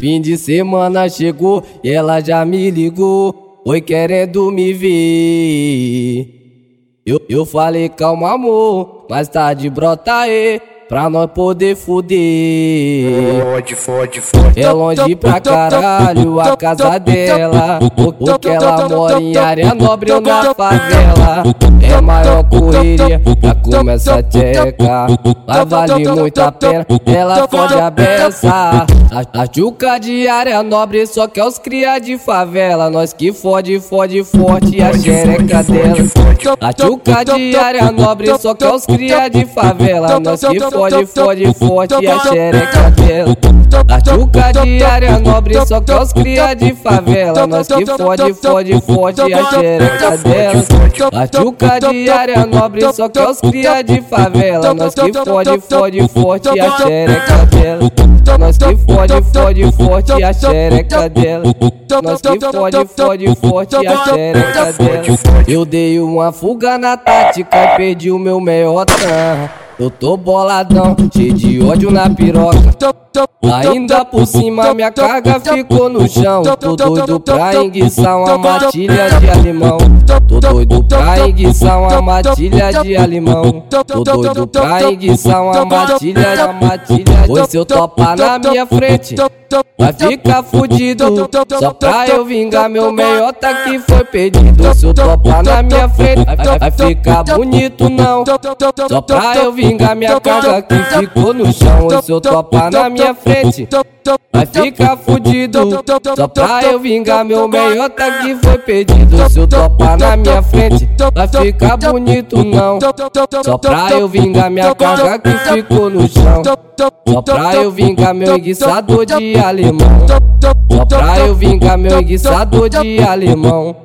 Fim de semana chegou e ela já me ligou. Oi, querendo me ver. Eu, eu falei, calma, amor, mais tarde brota aí pra nós poder fuder. Fode, fode, fode. É longe pra caralho a casa dela. Porque ela mora em área nobre ou na favela. É maior correria, já começa a tcheca. Mas vale muito a pena, ela fode a beça. A, a chuca de área nobre só quer os cria de favela. Nós que fode, fode forte a xereca dela. A chuca de área nobre só quer os cria de favela. Nós que fode, fode forte a xereca dela. A chuca de área nobre só quer os cria de favela. Nós que fode, fode forte a xereca dela. A chuca de área nobre só quer os cria de favela. Nós que fode, fode forte a xereca dela. Nós que fode, fode forte a xereca dela. Nós que fode, fode forte a xereca dela. Eu dei uma fuga na tática e perdi o meu meiota. Eu tô boladão, cheio de ódio na piroca. Ainda por cima minha carga ficou no chão. Tô doido pra enguiçar uma matilha de alemão. Tô doido pra enguiçar uma matilha de alemão. Tô doido pra enguiçar uma matilha de matilha. Pois se eu topar na minha frente, vai ficar fudido. Só pra eu vingar meu meiota que foi perdido. Se eu topar na minha frente, vai, vai ficar bonito não. Só pra eu vingar minha carga que ficou no chão. Se eu topar na minha frente, vai ficar fudido. Só pra eu vingar meu meiota que foi perdido. Se eu topar na minha frente, vai ficar bonito não. Só pra eu vingar minha carga que ficou no chão. Só pra eu vingar meu enguiçador de alemão. Só pra eu vingar meu enguiçador de alemão.